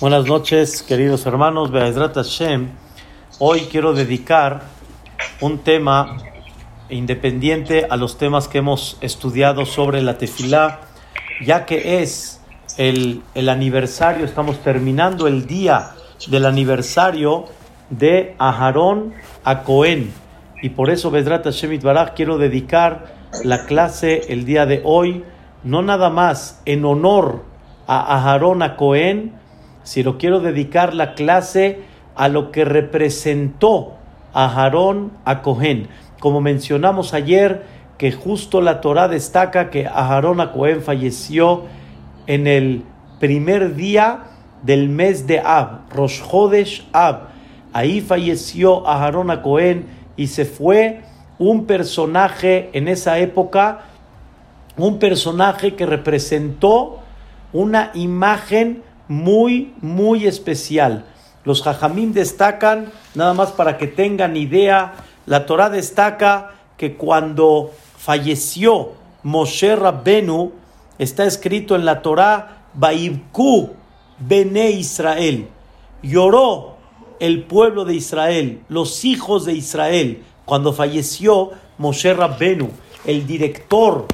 Buenas noches, queridos hermanos. Be'ezrat Hashem. Hoy quiero dedicar un tema independiente a los temas que hemos estudiado sobre la tefilá, ya que es el, el aniversario, estamos terminando el día del aniversario de Aharón a Cohen. Y por eso, Bezrat Hashem Baraj, quiero dedicar la clase el día de hoy, no nada más en honor a Aharón a Cohen, sino quiero dedicar la clase a lo que representó a Aharón a Cohen. Como mencionamos ayer, que justo la Torah destaca que Aharón a Cohen falleció en el primer día del mes de Ab, Rosh Hodesh Ab. Ahí falleció Aharón a Cohen y se fue un personaje en esa época, un personaje que representó una imagen muy, muy especial. Los jajamim destacan, nada más para que tengan idea, la Torah destaca que cuando falleció Moshe Rabbenu, está escrito en la Torah, Baibku Bene Israel, lloró el pueblo de Israel, los hijos de Israel, cuando falleció Moshe Rabbenu, el director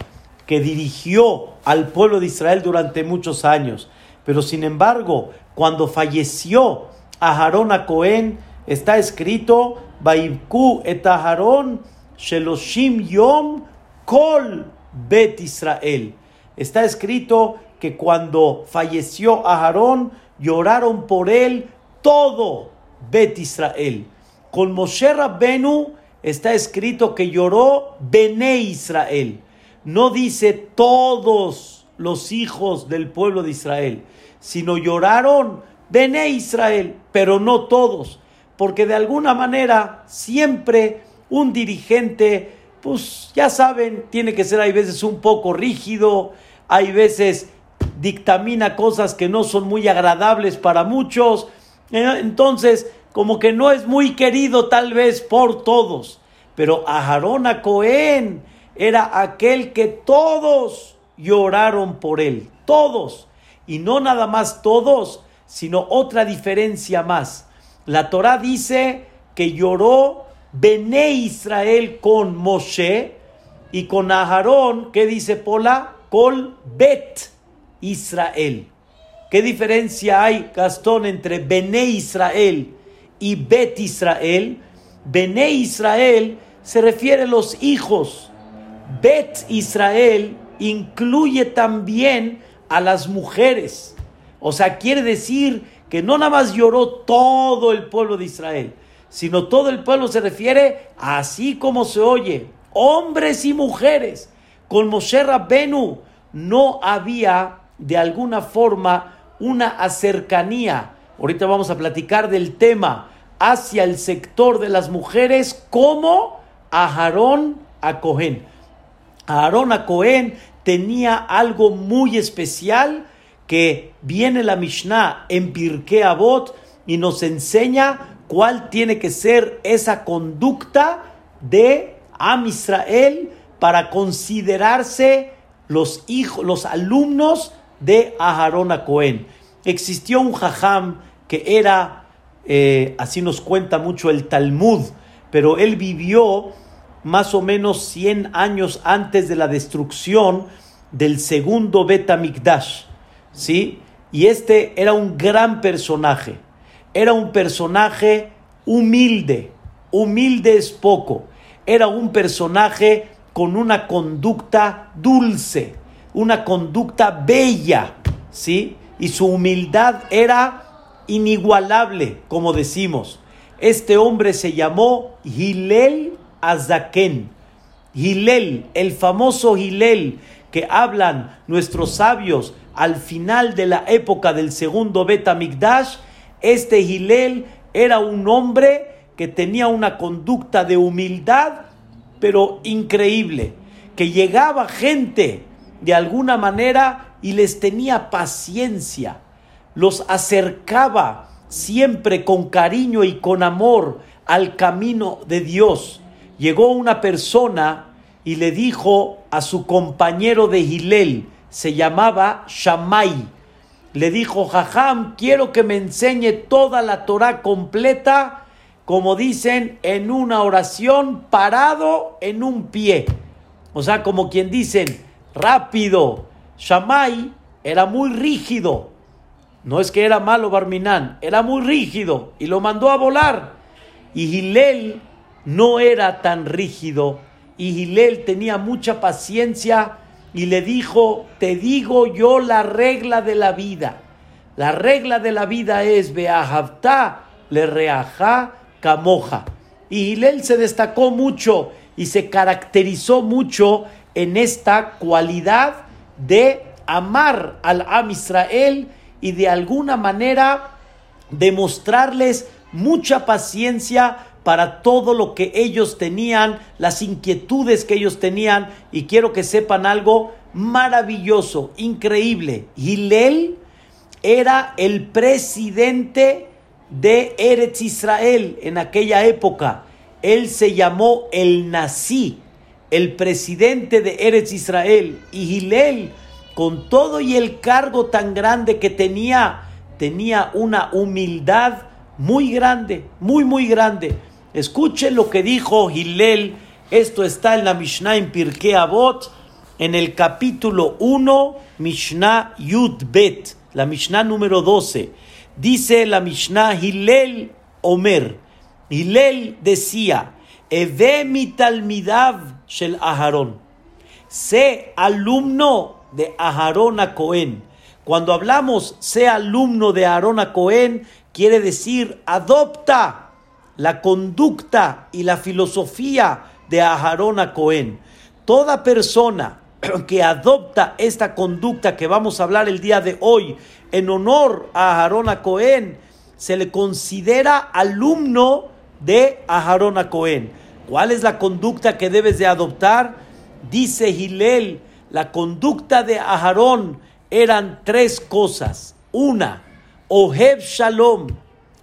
que dirigió al pueblo de Israel durante muchos años. Pero sin embargo, cuando falleció Aharón a Cohen, está escrito, Baibku et Aharón Sheloshim Yom Kol Bet Israel. Está escrito que cuando falleció Aharón, lloraron por él todo Bet Israel. Con Moshe Rabbenu está escrito que lloró Bene Israel. No dice todos los hijos del pueblo de Israel, sino lloraron Bene Israel, pero no todos, porque de alguna manera siempre un dirigente, pues ya saben, tiene que ser hay veces un poco rígido, hay veces dictamina cosas que no son muy agradables para muchos, eh, entonces como que no es muy querido tal vez por todos, pero Aharón a Cohen era aquel que todos lloraron por él, todos, y no nada más todos, sino otra diferencia más. La Torah dice que lloró Bené Israel con Moshe y con Aharón, ¿qué dice Pola? Col Bet Israel. ¿Qué diferencia hay, Gastón, entre Bené Israel y Bet Israel? Bené Israel se refiere a los hijos. Bet Israel incluye también a las mujeres. O sea, quiere decir que no nada más lloró todo el pueblo de Israel, sino todo el pueblo se refiere así como se oye, hombres y mujeres. Con Moshe Rabbenu no había de alguna forma una cercanía. Ahorita vamos a platicar del tema hacia el sector de las mujeres como a Aarón a Cohen. Aarón a Cohen tenía algo muy especial que viene la Mishnah en Pirkei Avot y nos enseña cuál tiene que ser esa conducta de Am Israel para considerarse los hijos, los alumnos de Aharón a Cohen. Existió un jajam que era, eh, así nos cuenta mucho el Talmud, pero él vivió más o menos 100 años antes de la destrucción del segundo Betamikdash, ¿sí? Y este era un gran personaje, era un personaje humilde, humilde es poco, era un personaje con una conducta dulce, una conducta bella, ¿sí? Y su humildad era inigualable, como decimos. Este hombre se llamó Hilel Azaken. Hilel, el famoso Hilel que hablan nuestros sabios al final de la época del segundo Betamigdash, este Hilel era un hombre que tenía una conducta de humildad, pero increíble, que llegaba gente de alguna manera y les tenía paciencia, los acercaba siempre con cariño y con amor al camino de Dios. Llegó una persona y le dijo a su compañero de Gilel, se llamaba Shammai, le dijo, Jajam, quiero que me enseñe toda la Torah completa, como dicen, en una oración, parado en un pie. O sea, como quien dicen, rápido. Shammai era muy rígido. No es que era malo Barminán, era muy rígido y lo mandó a volar. Y Gilel no era tan rígido y Gilel tenía mucha paciencia y le dijo, te digo yo la regla de la vida. La regla de la vida es Beahavta le reajá camoja. Y Gilel se destacó mucho y se caracterizó mucho en esta cualidad de amar al Am Israel y de alguna manera demostrarles mucha paciencia para todo lo que ellos tenían, las inquietudes que ellos tenían. Y quiero que sepan algo maravilloso, increíble. Hillel era el presidente de Eretz Israel en aquella época. Él se llamó el Nací, el presidente de Eretz Israel. Y Hillel, con todo y el cargo tan grande que tenía, tenía una humildad muy grande, muy, muy grande. Escuchen lo que dijo Hillel. Esto está en la Mishnah en Pirkei Avot, en el capítulo 1, Mishnah Yud Bet, la Mishnah número 12. Dice la Mishnah Hillel Omer. Hillel decía, Eve mi talmidav shel Aharón. Sé alumno de Aharón a Cohen. Cuando hablamos sé alumno de Aarón a Cohen, quiere decir adopta la conducta y la filosofía de Aharón a Cohen. Toda persona que adopta esta conducta que vamos a hablar el día de hoy en honor a Aharón a Cohen, se le considera alumno de Aharón a Cohen. ¿Cuál es la conducta que debes de adoptar? Dice Gilel, la conducta de Aharón eran tres cosas. Una, Oheb Shalom,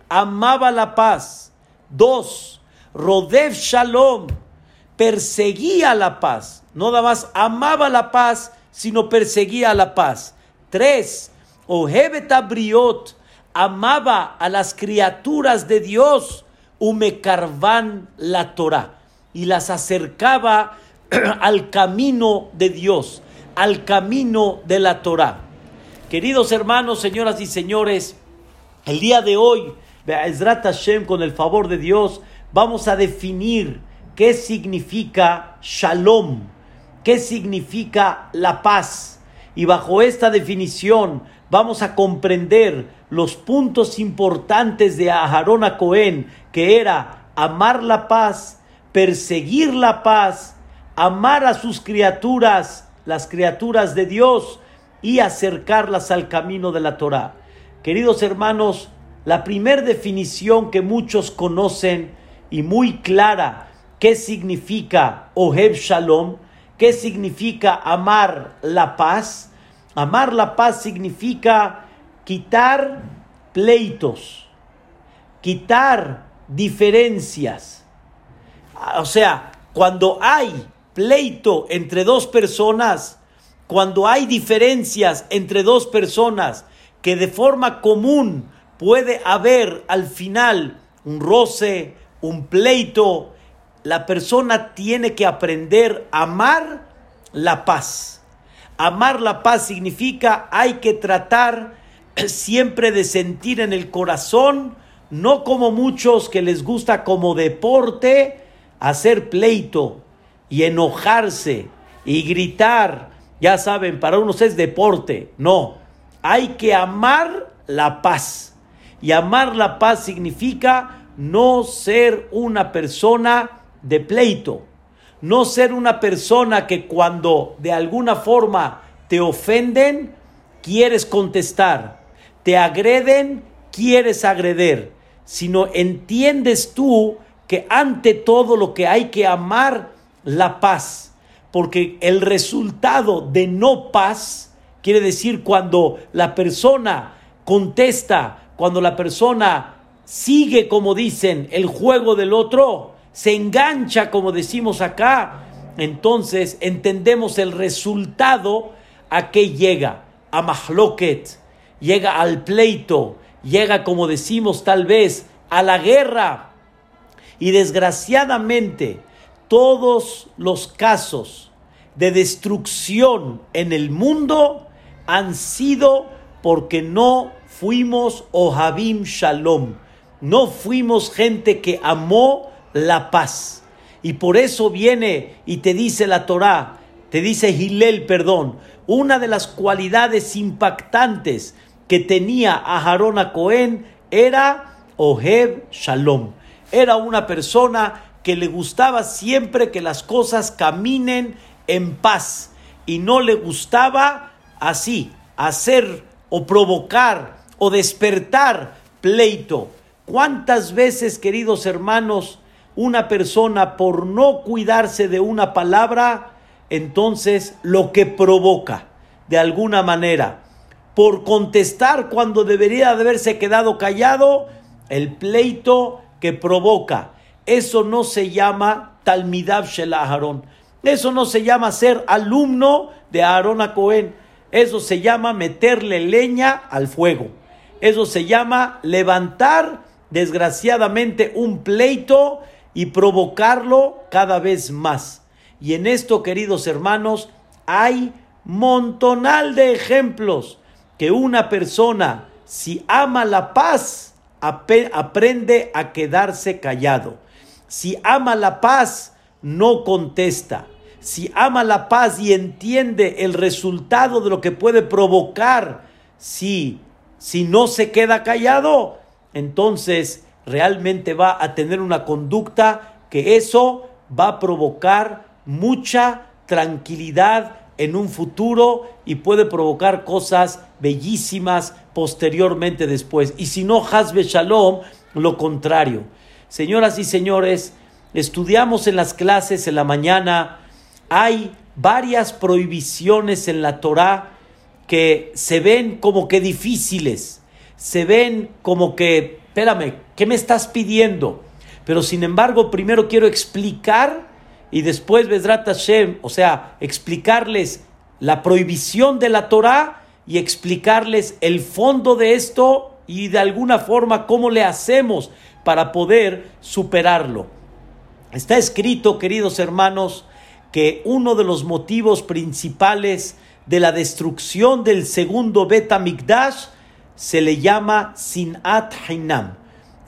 amaba la paz. Dos, Rodev Shalom, perseguía la paz. No nada más amaba la paz, sino perseguía la paz. Tres, Ohebet Abriot, amaba a las criaturas de Dios, Umecarvan la Torah, y las acercaba al camino de Dios, al camino de la Torah. Queridos hermanos, señoras y señores, el día de hoy Be'ezrat Hashem, con el favor de Dios, vamos a definir qué significa shalom, qué significa la paz. Y bajo esta definición vamos a comprender los puntos importantes de Aharón a Cohen, que era amar la paz, perseguir la paz, amar a sus criaturas, las criaturas de Dios, y acercarlas al camino de la Torah. Queridos hermanos, la primera definición que muchos conocen y muy clara, ¿qué significa Oheb Shalom? ¿Qué significa amar la paz? Amar la paz significa quitar pleitos, quitar diferencias. O sea, cuando hay pleito entre dos personas, cuando hay diferencias entre dos personas que de forma común puede haber al final un roce, un pleito. La persona tiene que aprender a amar la paz. Amar la paz significa hay que tratar siempre de sentir en el corazón, no como muchos que les gusta como deporte, hacer pleito y enojarse y gritar. Ya saben, para unos es deporte. No, hay que amar la paz. Y amar la paz significa no ser una persona de pleito, no ser una persona que cuando de alguna forma te ofenden, quieres contestar, te agreden, quieres agreder, sino entiendes tú que ante todo lo que hay que amar la paz, porque el resultado de no paz quiere decir cuando la persona contesta cuando la persona sigue, como dicen, el juego del otro, se engancha, como decimos acá, entonces entendemos el resultado a que llega, a Mahloket. llega al pleito, llega, como decimos tal vez, a la guerra. Y desgraciadamente, todos los casos de destrucción en el mundo han sido porque no fuimos Ohabim Shalom, no fuimos gente que amó la paz. Y por eso viene y te dice la Torá, te dice Gilel, perdón, una de las cualidades impactantes que tenía a Harón a Cohen era Oheb Shalom. Era una persona que le gustaba siempre que las cosas caminen en paz y no le gustaba así, hacer o provocar o despertar pleito. ¿Cuántas veces, queridos hermanos, una persona por no cuidarse de una palabra, entonces lo que provoca, de alguna manera, por contestar cuando debería de haberse quedado callado, el pleito que provoca. Eso no se llama Talmidab Shel Aharón. Eso no se llama ser alumno de Aarón a Cohen. Eso se llama meterle leña al fuego. Eso se llama levantar, desgraciadamente, un pleito y provocarlo cada vez más. Y en esto, queridos hermanos, hay montonal de ejemplos que una persona, si ama la paz, aprende a quedarse callado. Si ama la paz, no contesta. Si ama la paz y entiende el resultado de lo que puede provocar si, si no se queda callado, entonces realmente va a tener una conducta que eso va a provocar mucha tranquilidad en un futuro y puede provocar cosas bellísimas posteriormente después. Y si no, Hazbe Shalom, lo contrario. Señoras y señores, estudiamos en las clases en la mañana, hay varias prohibiciones en la Torah que se ven como que difíciles, se ven como que, espérame, ¿qué me estás pidiendo? Pero sin embargo, primero quiero explicar y después Bezrat Hashem, o sea, explicarles la prohibición de la Torah y explicarles el fondo de esto y de alguna forma cómo le hacemos para poder superarlo. Está escrito, queridos hermanos, que uno de los motivos principales de la destrucción del segundo Beta Mikdash se le llama Sinat Hainam.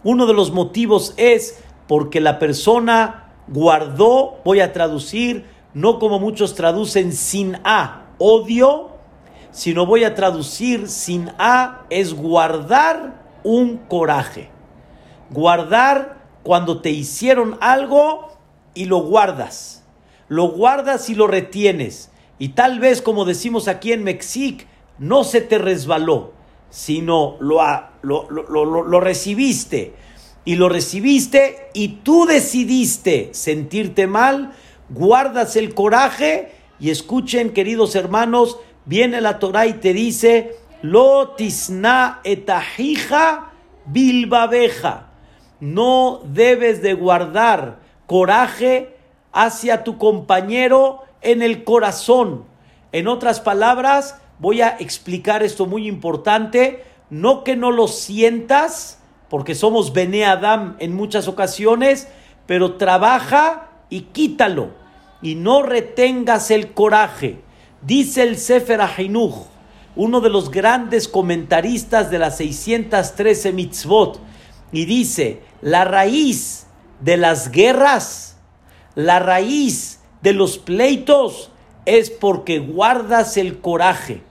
Uno de los motivos es porque la persona guardó, voy a traducir, no como muchos traducen sin A, odio, sino voy a traducir sin A es guardar un coraje. Guardar cuando te hicieron algo y lo guardas. Lo guardas y lo retienes. Y tal vez, como decimos aquí en Mexic, no se te resbaló, sino lo, lo, lo, lo recibiste y lo recibiste y tú decidiste sentirte mal, guardas el coraje y escuchen, queridos hermanos, viene la Torah y te dice, lo tisna etahija bilbabeja. No debes de guardar coraje hacia tu compañero en el corazón. En otras palabras, voy a explicar esto muy importante, no que no lo sientas, porque somos Bene Adam en muchas ocasiones, pero trabaja y quítalo y no retengas el coraje. Dice el Sefer Ahinuch, uno de los grandes comentaristas de las 613 mitzvot, y dice, la raíz de las guerras, la raíz de los pleitos es porque guardas el coraje.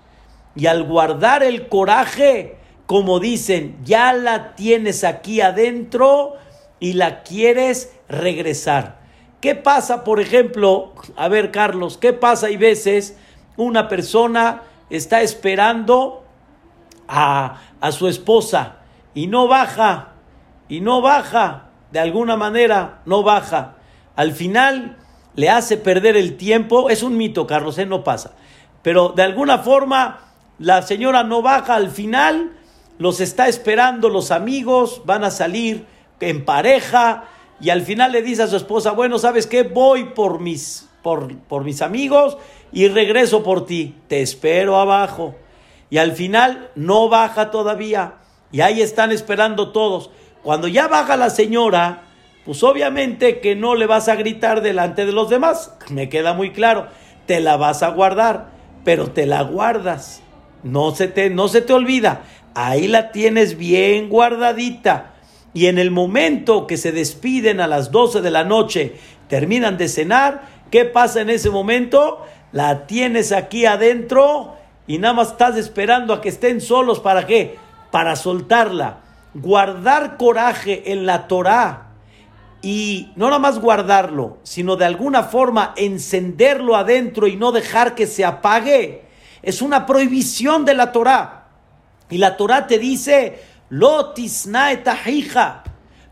Y al guardar el coraje, como dicen, ya la tienes aquí adentro y la quieres regresar. ¿Qué pasa, por ejemplo? A ver, Carlos, ¿qué pasa? Hay veces una persona está esperando a, a su esposa y no baja, y no baja, de alguna manera no baja. Al final le hace perder el tiempo, es un mito, Carlos, ¿eh? no pasa. Pero de alguna forma la señora no baja al final los está esperando los amigos, van a salir en pareja y al final le dice a su esposa, bueno, ¿sabes qué? Voy por mis, por, por mis amigos y regreso por ti, te espero abajo. y al final no baja todavía. Y ahí están esperando todos. Cuando ya baja la señora, pues obviamente que no le vas a gritar delante de los demás. Me queda muy claro. Te la vas a guardar, pero te la guardas. No se te, no se te olvida. Ahí la tienes bien guardadita. Y en el momento que se despiden a las 12 de la noche, terminan de cenar, ¿qué pasa en ese momento? La tienes aquí adentro y nada más estás esperando a que estén solos. ¿Para qué? Para soltarla. Guardar coraje en la Torah y no nada más guardarlo, sino de alguna forma encenderlo adentro y no dejar que se apague, es una prohibición de la Torah. Y la Torah te dice, hija,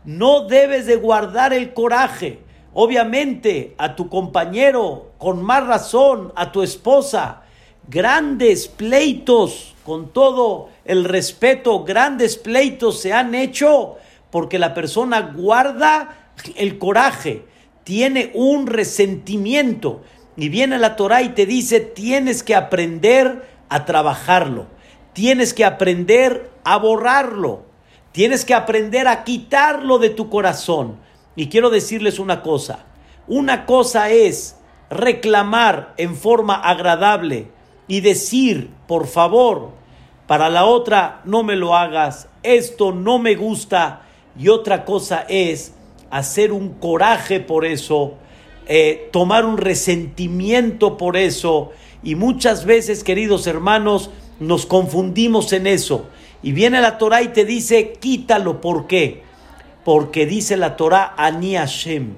no debes de guardar el coraje. Obviamente a tu compañero, con más razón, a tu esposa, grandes pleitos, con todo el respeto, grandes pleitos se han hecho porque la persona guarda el coraje, tiene un resentimiento. Y viene la Torah y te dice, tienes que aprender a trabajarlo, tienes que aprender a borrarlo, tienes que aprender a quitarlo de tu corazón. Y quiero decirles una cosa, una cosa es reclamar en forma agradable y decir, por favor, para la otra, no me lo hagas, esto no me gusta. Y otra cosa es hacer un coraje por eso, eh, tomar un resentimiento por eso. Y muchas veces, queridos hermanos, nos confundimos en eso. Y viene la Torah y te dice, quítalo. ¿Por qué? Porque dice la Torah, Ani Hashem.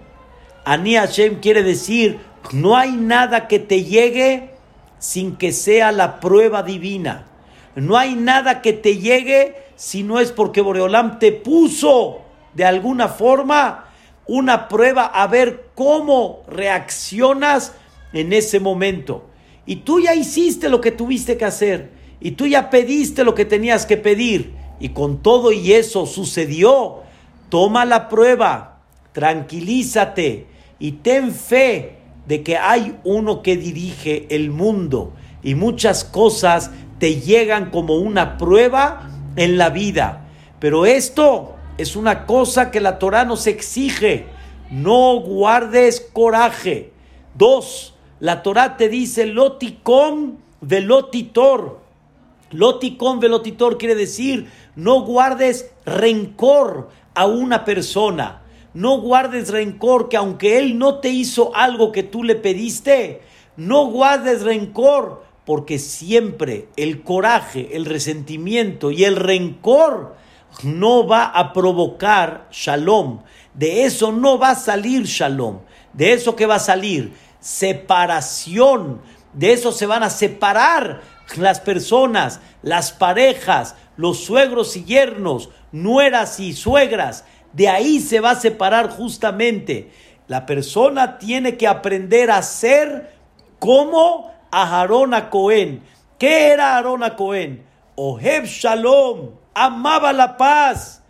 Ani Hashem quiere decir, no hay nada que te llegue sin que sea la prueba divina. No hay nada que te llegue si no es porque Boreolam te puso de alguna forma una prueba a ver cómo reaccionas en ese momento. Y tú ya hiciste lo que tuviste que hacer. Y tú ya pediste lo que tenías que pedir. Y con todo y eso sucedió. Toma la prueba, tranquilízate y ten fe de que hay uno que dirige el mundo. Y muchas cosas te llegan como una prueba en la vida. Pero esto es una cosa que la Torah nos exige. No guardes coraje. Dos, la Torah te dice loticón velotitor. Loticón velotitor quiere decir no guardes rencor a una persona. No guardes rencor que aunque él no te hizo algo que tú le pediste, no guardes rencor porque siempre el coraje, el resentimiento y el rencor no va a provocar shalom. De eso no va a salir shalom. De eso que va a salir separación. De eso se van a separar las personas, las parejas, los suegros y yernos, nueras y suegras. De ahí se va a separar justamente. La persona tiene que aprender a ser como a a Cohen. ¿Qué era Aarón a Cohen? Oheb Shalom amaba la paz.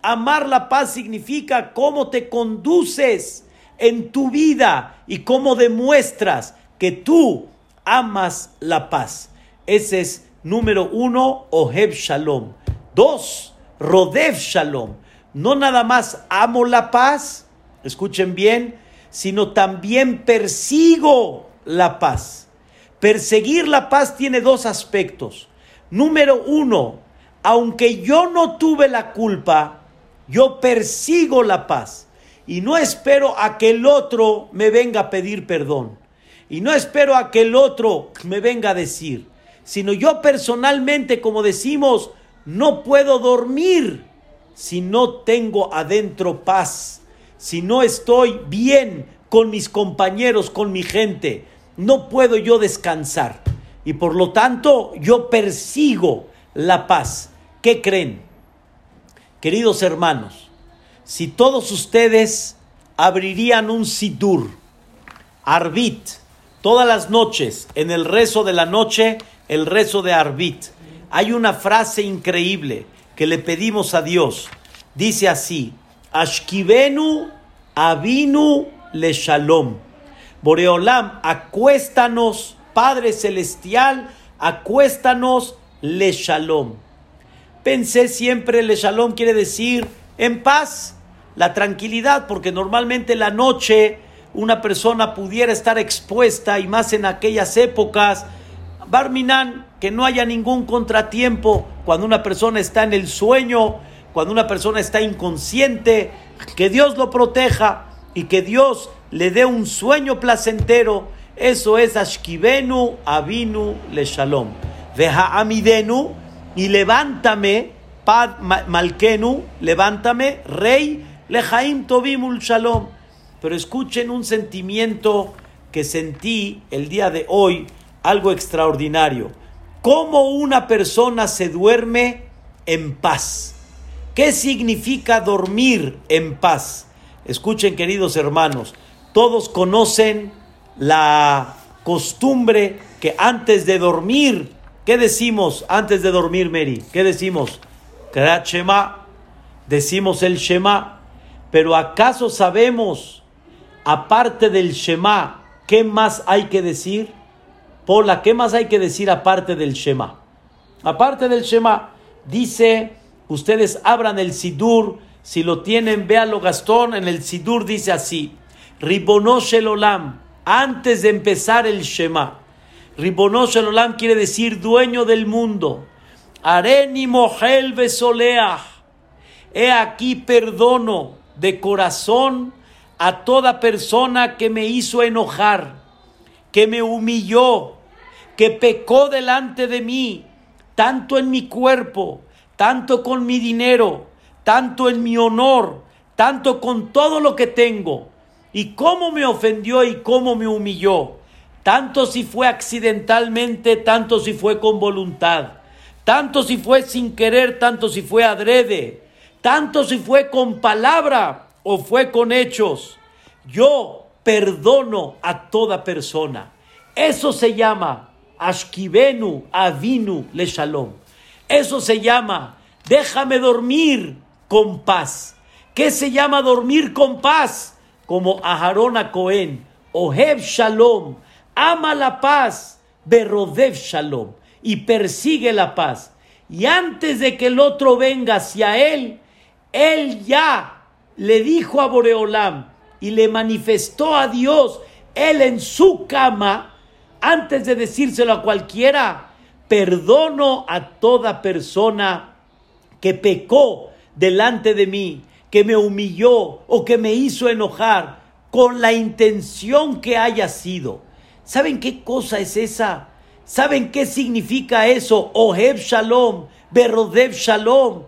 Amar la paz significa cómo te conduces en tu vida y cómo demuestras que tú amas la paz. Ese es número uno, Oheb Shalom. Dos, Rodev Shalom. No nada más amo la paz, escuchen bien, sino también persigo la paz. Perseguir la paz tiene dos aspectos. Número uno, aunque yo no tuve la culpa, yo persigo la paz y no espero a que el otro me venga a pedir perdón y no espero a que el otro me venga a decir, sino yo personalmente, como decimos, no puedo dormir si no tengo adentro paz, si no estoy bien con mis compañeros, con mi gente, no puedo yo descansar. Y por lo tanto yo persigo la paz. ¿Qué creen? Queridos hermanos, si todos ustedes abrirían un sidur, arbit, todas las noches, en el rezo de la noche, el rezo de arbit, hay una frase increíble que le pedimos a Dios. Dice así, Ashkivenu Avinu le Shalom. Boreolam, acuéstanos, Padre Celestial, acuéstanos le shalom. Pensé siempre le shalom quiere decir en paz, la tranquilidad, porque normalmente la noche una persona pudiera estar expuesta y más en aquellas épocas, Barminan, que no haya ningún contratiempo cuando una persona está en el sueño, cuando una persona está inconsciente, que Dios lo proteja y que Dios le dé un sueño placentero. Eso es Ashkibenu Avinu Le Shalom. Veja Amidenu y levántame, Pad Malkenu, levántame, Rey Lejaim Tobimul Shalom. Pero escuchen un sentimiento que sentí el día de hoy, algo extraordinario. ¿Cómo una persona se duerme en paz? ¿Qué significa dormir en paz? Escuchen, queridos hermanos, todos conocen la costumbre que antes de dormir, ¿qué decimos antes de dormir, Mary? ¿Qué decimos? Shema, decimos el Shema, pero ¿acaso sabemos, aparte del Shema, qué más hay que decir? Pola, ¿qué más hay que decir aparte del Shema? Aparte del Shema, dice Ustedes abran el Sidur, si lo tienen, véalo Gastón, en el Sidur dice así, Ribonosh el Olam, antes de empezar el Shema. Ribonosh el Olam quiere decir dueño del mundo. Areni Mohel Besoleah. He aquí perdono de corazón a toda persona que me hizo enojar, que me humilló, que pecó delante de mí, tanto en mi cuerpo tanto con mi dinero, tanto en mi honor, tanto con todo lo que tengo, y cómo me ofendió y cómo me humilló, tanto si fue accidentalmente, tanto si fue con voluntad, tanto si fue sin querer, tanto si fue adrede, tanto si fue con palabra o fue con hechos. Yo perdono a toda persona. Eso se llama Ashkibenu Avinu Le Shalom. Eso se llama, déjame dormir con paz. ¿Qué se llama dormir con paz? Como Aharón a Cohen, Oheb Shalom, ama la paz, Berodev Shalom, y persigue la paz. Y antes de que el otro venga hacia él, él ya le dijo a Boreolam y le manifestó a Dios, él en su cama, antes de decírselo a cualquiera, perdono a toda persona que pecó delante de mí, que me humilló o que me hizo enojar con la intención que haya sido. ¿Saben qué cosa es esa? ¿Saben qué significa eso? Oheb Shalom, Berodev Shalom.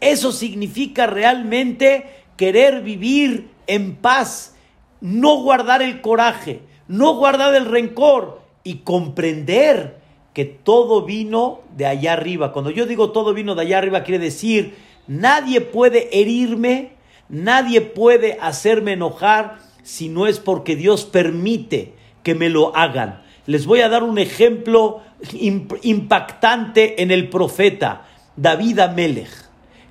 Eso significa realmente querer vivir en paz, no guardar el coraje, no guardar el rencor y comprender que todo vino de allá arriba. Cuando yo digo todo vino de allá arriba, quiere decir, nadie puede herirme, nadie puede hacerme enojar si no es porque Dios permite que me lo hagan. Les voy a dar un ejemplo impactante en el profeta David Amelech.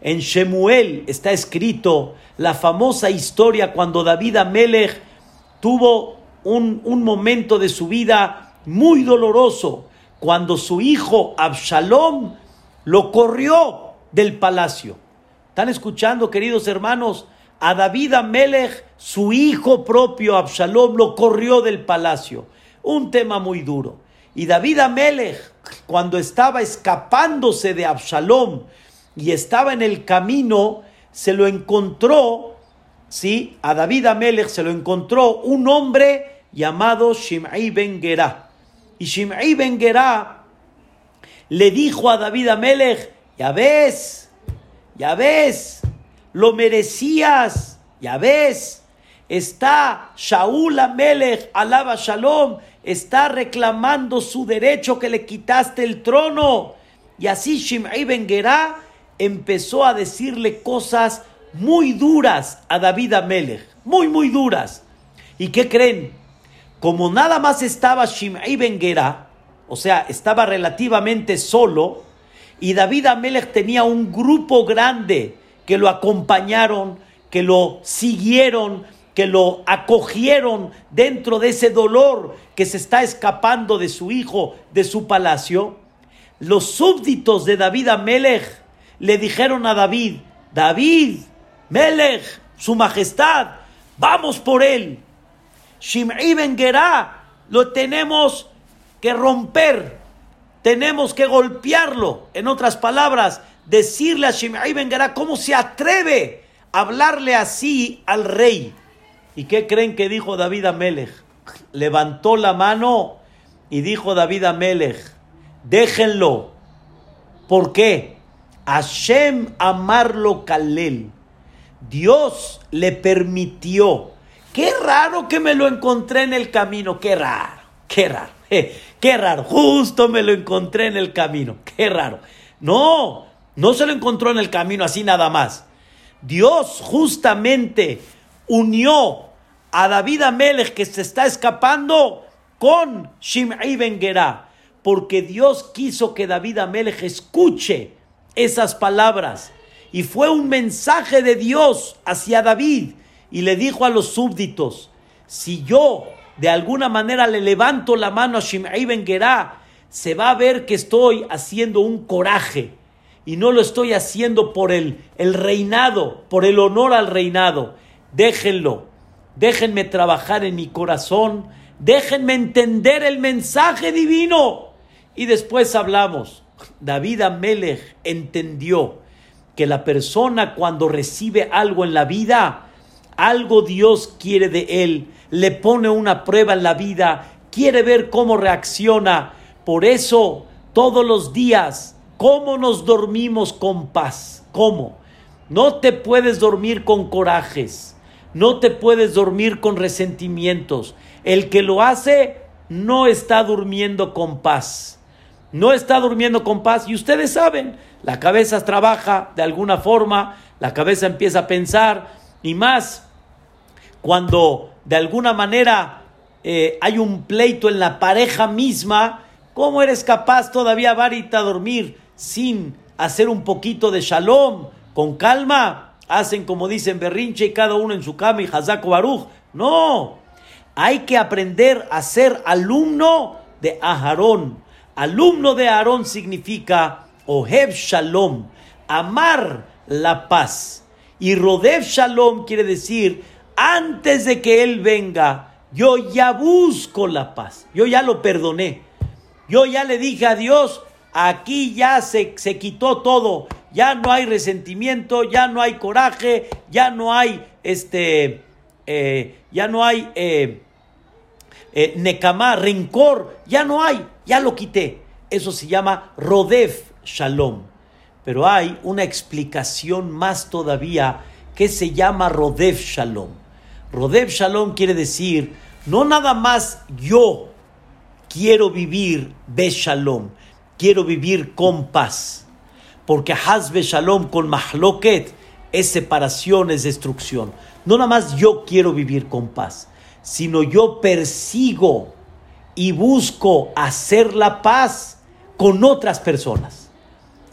En Shemuel está escrito la famosa historia cuando David Amelech tuvo un, un momento de su vida muy doloroso cuando su hijo Absalom lo corrió del palacio. ¿Están escuchando, queridos hermanos? A David Amelech, su hijo propio Absalom, lo corrió del palacio. Un tema muy duro. Y David Amelech, cuando estaba escapándose de Absalom y estaba en el camino, se lo encontró, ¿sí? A David Amelech se lo encontró un hombre llamado Shimei Ben Gerah. Y Shimei Ben Gerá le dijo a David Amelech, ya ves, ya ves, lo merecías, ya ves, está Shaul Amelech, alaba Shalom, está reclamando su derecho que le quitaste el trono. Y así Shimei Ben empezó a decirle cosas muy duras a David Amelech, muy, muy duras. ¿Y qué creen? como nada más estaba Shimei Ben o sea, estaba relativamente solo, y David Amelech tenía un grupo grande que lo acompañaron, que lo siguieron, que lo acogieron dentro de ese dolor que se está escapando de su hijo, de su palacio. los súbditos de David Amelech le dijeron a David, David, Melech, su majestad, vamos por él. Shim'i Ben Gerá, lo tenemos que romper, tenemos que golpearlo. En otras palabras, decirle a Shim'i Ben Gerá cómo se atreve a hablarle así al rey. ¿Y qué creen que dijo David Amelech? Levantó la mano y dijo David Amelech, déjenlo. ¿Por qué? Hashem amarlo Kalel. Dios le permitió. Qué raro que me lo encontré en el camino. Qué raro, qué raro. qué raro. Justo me lo encontré en el camino. Qué raro. No, no se lo encontró en el camino así nada más. Dios justamente unió a David Amelech que se está escapando con Shim'i Ben Gerá, porque Dios quiso que David Amelech escuche esas palabras. Y fue un mensaje de Dios hacia David. Y le dijo a los súbditos, si yo de alguna manera le levanto la mano a Shimei Ben Gerá, se va a ver que estoy haciendo un coraje. Y no lo estoy haciendo por el, el reinado, por el honor al reinado. Déjenlo, déjenme trabajar en mi corazón, déjenme entender el mensaje divino. Y después hablamos. David Amelech entendió que la persona cuando recibe algo en la vida, algo Dios quiere de él, le pone una prueba en la vida, quiere ver cómo reacciona. Por eso, todos los días, ¿cómo nos dormimos con paz? ¿Cómo? No te puedes dormir con corajes, no te puedes dormir con resentimientos. El que lo hace no está durmiendo con paz no está durmiendo con paz y ustedes saben, la cabeza trabaja de alguna forma, la cabeza empieza a pensar y más cuando de alguna manera eh, hay un pleito en la pareja misma, ¿cómo eres capaz todavía, Varita, dormir sin hacer un poquito de shalom, con calma? Hacen como dicen berrinche y cada uno en su cama y Hazako Baruch. No, hay que aprender a ser alumno de Aharón Alumno de Aarón significa Oheb Shalom, amar la paz. Y Rodev Shalom quiere decir, antes de que Él venga, yo ya busco la paz. Yo ya lo perdoné. Yo ya le dije a Dios, aquí ya se, se quitó todo. Ya no hay resentimiento, ya no hay coraje, ya no hay este, eh, ya no hay eh, eh, necamá, rencor, ya no hay, ya lo quité. Eso se llama Rodef Shalom. Pero hay una explicación más todavía que se llama Rodef Shalom. Rodef Shalom quiere decir, no nada más yo quiero vivir de Shalom, quiero vivir con paz. Porque Hazbe Shalom con Mahloket es separación, es destrucción. No nada más yo quiero vivir con paz sino yo persigo y busco hacer la paz con otras personas.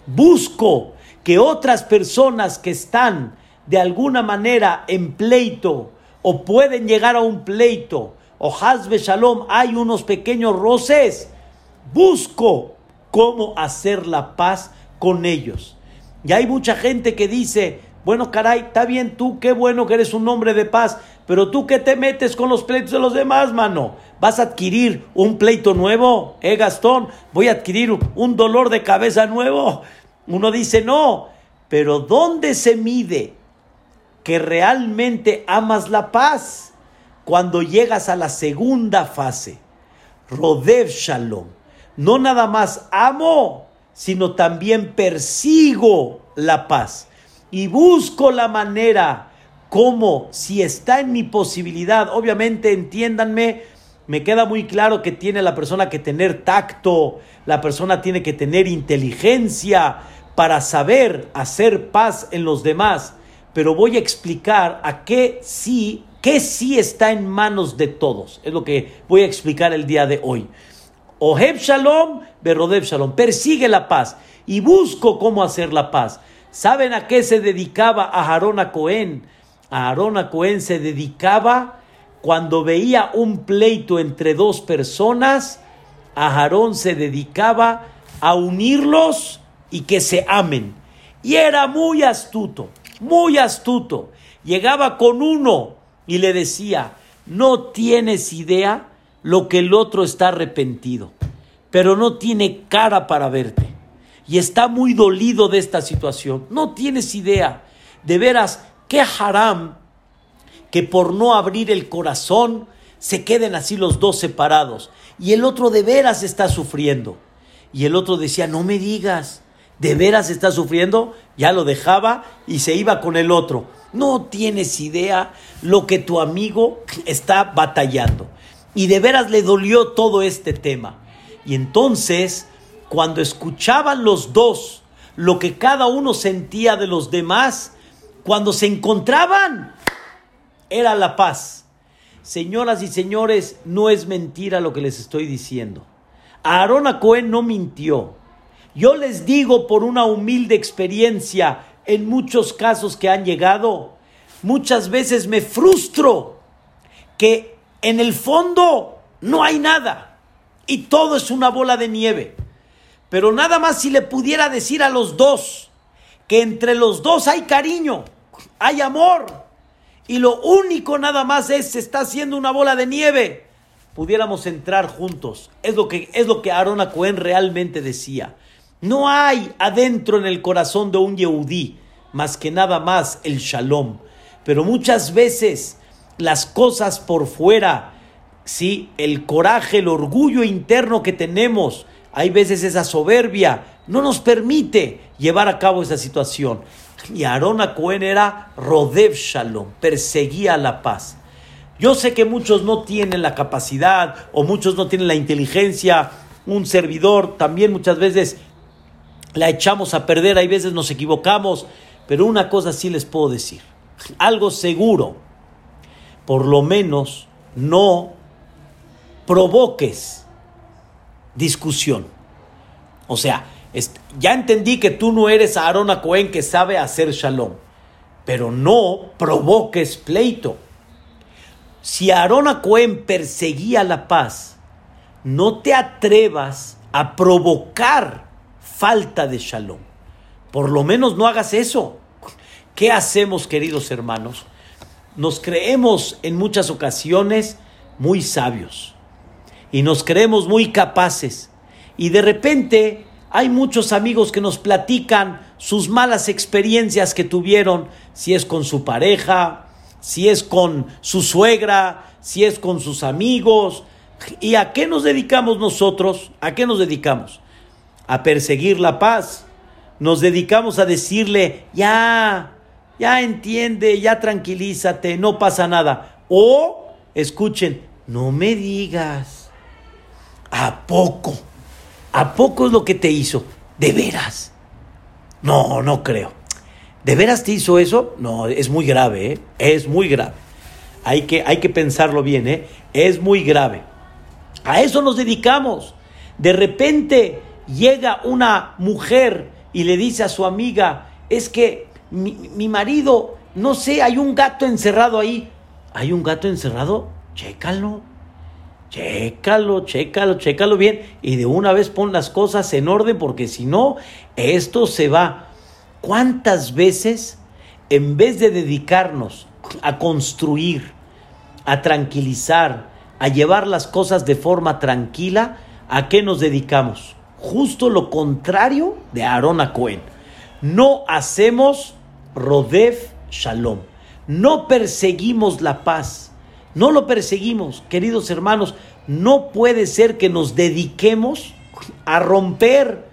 Busco que otras personas que están de alguna manera en pleito o pueden llegar a un pleito o Hazbe Shalom hay unos pequeños roces, busco cómo hacer la paz con ellos. Y hay mucha gente que dice, bueno, caray, está bien tú, qué bueno que eres un hombre de paz, pero tú qué te metes con los pleitos de los demás, mano. ¿Vas a adquirir un pleito nuevo? ¿Eh, Gastón? ¿Voy a adquirir un dolor de cabeza nuevo? Uno dice, no, pero ¿dónde se mide que realmente amas la paz? Cuando llegas a la segunda fase, Rodev Shalom. No nada más amo, sino también persigo la paz y busco la manera como si está en mi posibilidad, obviamente entiéndanme, me queda muy claro que tiene la persona que tener tacto, la persona tiene que tener inteligencia para saber hacer paz en los demás, pero voy a explicar a qué sí, qué sí está en manos de todos, es lo que voy a explicar el día de hoy. Oheb Shalom, Berodev Shalom, persigue la paz y busco cómo hacer la paz. ¿Saben a qué se dedicaba a Aarón a Cohen? A Aarón a Cohen se dedicaba cuando veía un pleito entre dos personas, a Aarón se dedicaba a unirlos y que se amen. Y era muy astuto, muy astuto. Llegaba con uno y le decía, no tienes idea lo que el otro está arrepentido, pero no tiene cara para verte. Y está muy dolido de esta situación. No tienes idea. De veras, qué haram que por no abrir el corazón se queden así los dos separados. Y el otro de veras está sufriendo. Y el otro decía, no me digas, ¿de veras está sufriendo? Ya lo dejaba y se iba con el otro. No tienes idea lo que tu amigo está batallando. Y de veras le dolió todo este tema. Y entonces, cuando escuchaban los dos lo que cada uno sentía de los demás, cuando se encontraban, era la paz. Señoras y señores, no es mentira lo que les estoy diciendo. Aarón a Cohen no mintió. Yo les digo por una humilde experiencia en muchos casos que han llegado, muchas veces me frustro que en el fondo no hay nada y todo es una bola de nieve. Pero nada más si le pudiera decir a los dos que entre los dos hay cariño, hay amor y lo único nada más es se está haciendo una bola de nieve, pudiéramos entrar juntos. Es lo que es lo que Cohen realmente decía. No hay adentro en el corazón de un Yehudí más que nada más el shalom. Pero muchas veces las cosas por fuera, ¿sí? el coraje, el orgullo interno que tenemos, hay veces esa soberbia, no nos permite llevar a cabo esa situación. Y Aarón Cohen era Rodev Shalom, perseguía la paz. Yo sé que muchos no tienen la capacidad o muchos no tienen la inteligencia. Un servidor también muchas veces la echamos a perder, hay veces nos equivocamos, pero una cosa sí les puedo decir, algo seguro, por lo menos no provoques discusión. O sea, ya entendí que tú no eres Aarón Cohen que sabe hacer shalom, pero no provoques pleito. Si Aarón Cohen perseguía la paz, no te atrevas a provocar falta de shalom. Por lo menos no hagas eso. ¿Qué hacemos, queridos hermanos? Nos creemos en muchas ocasiones muy sabios y nos creemos muy capaces. Y de repente hay muchos amigos que nos platican sus malas experiencias que tuvieron, si es con su pareja, si es con su suegra, si es con sus amigos. ¿Y a qué nos dedicamos nosotros? ¿A qué nos dedicamos? A perseguir la paz. Nos dedicamos a decirle, ya, ya entiende, ya tranquilízate, no pasa nada. O, escuchen, no me digas, ¿a poco? ¿A poco es lo que te hizo? ¿De veras? No, no creo. ¿De veras te hizo eso? No, es muy grave, ¿eh? es muy grave. Hay que, hay que pensarlo bien, ¿eh? es muy grave. A eso nos dedicamos. De repente llega una mujer y le dice a su amiga, es que mi, marido, no sé, hay un gato encerrado ahí. ¿Hay un gato encerrado? Chécalo. Chécalo, chécalo, chécalo bien. Y de una vez pon las cosas en orden porque si no, esto se va. ¿Cuántas veces, en vez de dedicarnos a construir, a tranquilizar, a llevar las cosas de forma tranquila, ¿a qué nos dedicamos? Justo lo contrario de Aarón Cohen. No hacemos Rodef Shalom. No perseguimos la paz. No lo perseguimos, queridos hermanos. No puede ser que nos dediquemos a romper.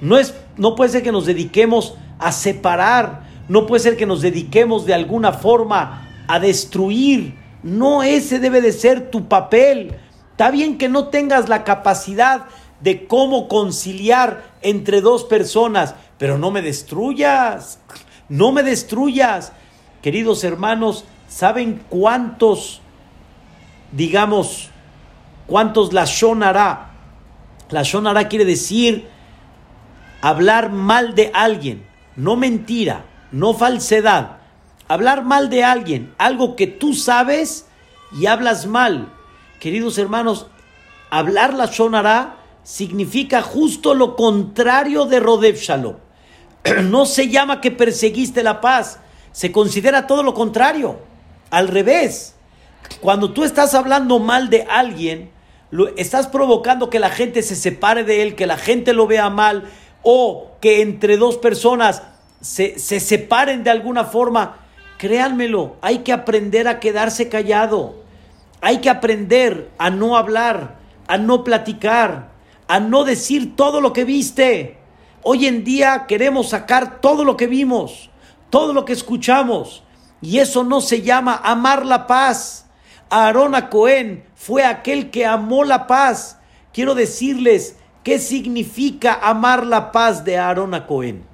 No, es, no puede ser que nos dediquemos a separar. No puede ser que nos dediquemos de alguna forma a destruir. No ese debe de ser tu papel. Está bien que no tengas la capacidad de cómo conciliar entre dos personas, pero no me destruyas no me destruyas. Queridos hermanos, ¿saben cuántos, digamos, cuántos la shonará? La shonará quiere decir hablar mal de alguien, no mentira, no falsedad. Hablar mal de alguien, algo que tú sabes y hablas mal. Queridos hermanos, hablar la shonará significa justo lo contrario de Rodev Shalom. No se llama que perseguiste la paz, se considera todo lo contrario, al revés. Cuando tú estás hablando mal de alguien, estás provocando que la gente se separe de él, que la gente lo vea mal, o que entre dos personas se, se separen de alguna forma. Créanmelo, hay que aprender a quedarse callado. Hay que aprender a no hablar, a no platicar, a no decir todo lo que viste. Hoy en día queremos sacar todo lo que vimos, todo lo que escuchamos. Y eso no se llama amar la paz. Aarón a Cohen fue aquel que amó la paz. Quiero decirles qué significa amar la paz de Aarón a Cohen.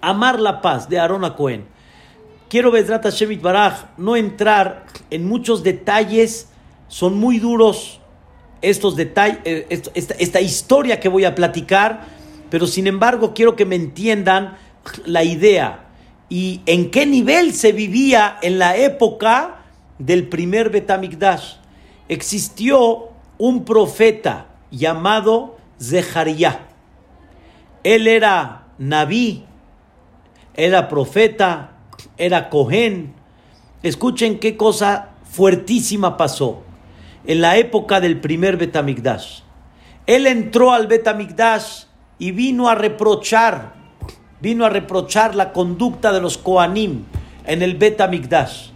Amar la paz de Aarón a Cohen quiero, Bezrat Shemit Baraj, no entrar en muchos detalles, son muy duros estos detalles, eh, esta, esta historia que voy a platicar, pero sin embargo quiero que me entiendan la idea y en qué nivel se vivía en la época del primer Betamikdash. Existió un profeta llamado Zeharia. Él era Naví, era profeta, era Cohen. Escuchen qué cosa fuertísima pasó en la época del primer Betamigdash. Él entró al Betamigdash y vino a reprochar, vino a reprochar la conducta de los Koanim en el Betamigdash.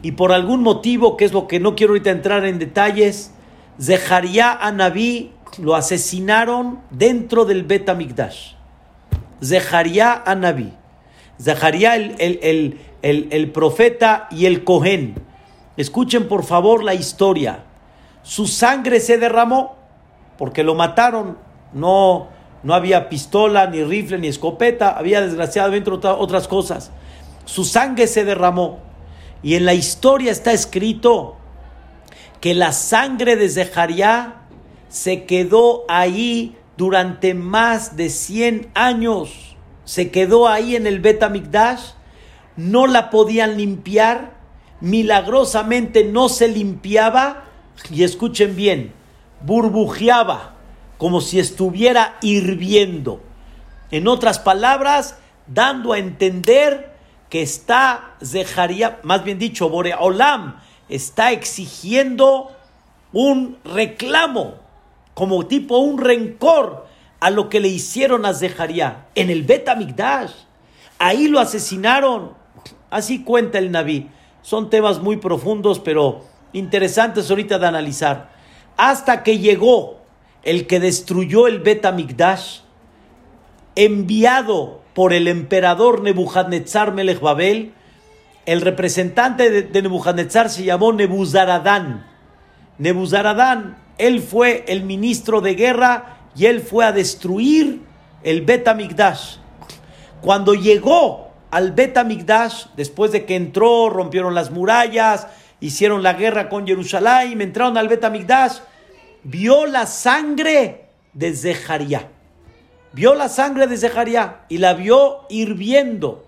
Y por algún motivo, que es lo que no quiero ahorita entrar en detalles, Zeharia a Naví lo asesinaron dentro del Betamigdash. Zeharia a Naví. Zaharia el, el, profeta y el Cohen. Escuchen por favor la historia. Su sangre se derramó porque lo mataron. No, no había pistola, ni rifle, ni escopeta. Había desgraciadamente otras cosas. Su sangre se derramó. Y en la historia está escrito que la sangre de Zeharia se quedó ahí durante más de 100 años se quedó ahí en el Betamigdash, no la podían limpiar, milagrosamente no se limpiaba, y escuchen bien, burbujeaba, como si estuviera hirviendo. En otras palabras, dando a entender que está Zeharia, más bien dicho, Boreolam, está exigiendo un reclamo, como tipo un rencor a lo que le hicieron a Zeharia en el Bet Ahí lo asesinaron. Así cuenta el Naví. Son temas muy profundos, pero interesantes ahorita de analizar. Hasta que llegó el que destruyó el Bet enviado por el emperador Nebuchadnezzar Melech Babel, el representante de, Nebuchadnezzar se llamó Nebuzaradán. Nebuzaradán, él fue el ministro de guerra y él fue a destruir el Bet Cuando llegó al Bet después de que entró, rompieron las murallas, hicieron la guerra con Jerusalén, entraron al Bet vio la sangre de Zeharia. Vio la sangre de Zeharia y la vio hirviendo.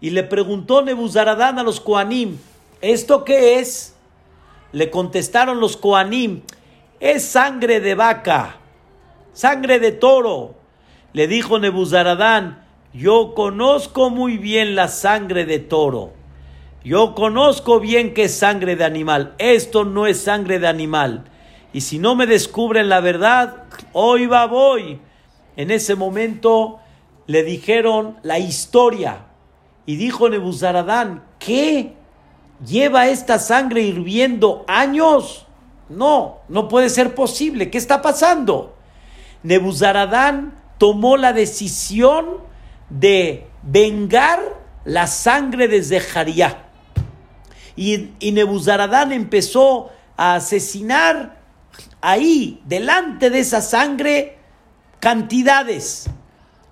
Y le preguntó Nebuzaradán a los Koanim, ¿esto qué es? Le contestaron los Koanim, es sangre de vaca sangre de toro. Le dijo Nebuzaradán, yo conozco muy bien la sangre de toro. Yo conozco bien que es sangre de animal. Esto no es sangre de animal. Y si no me descubren la verdad, hoy va voy. En ese momento le dijeron la historia. Y dijo Nebuzaradán, ¿qué? ¿Lleva esta sangre hirviendo años? No, no puede ser posible. ¿Qué está pasando? Nebuzaradán tomó la decisión de vengar la sangre de Zeharia. Y, y Nebuzaradán empezó a asesinar ahí, delante de esa sangre, cantidades.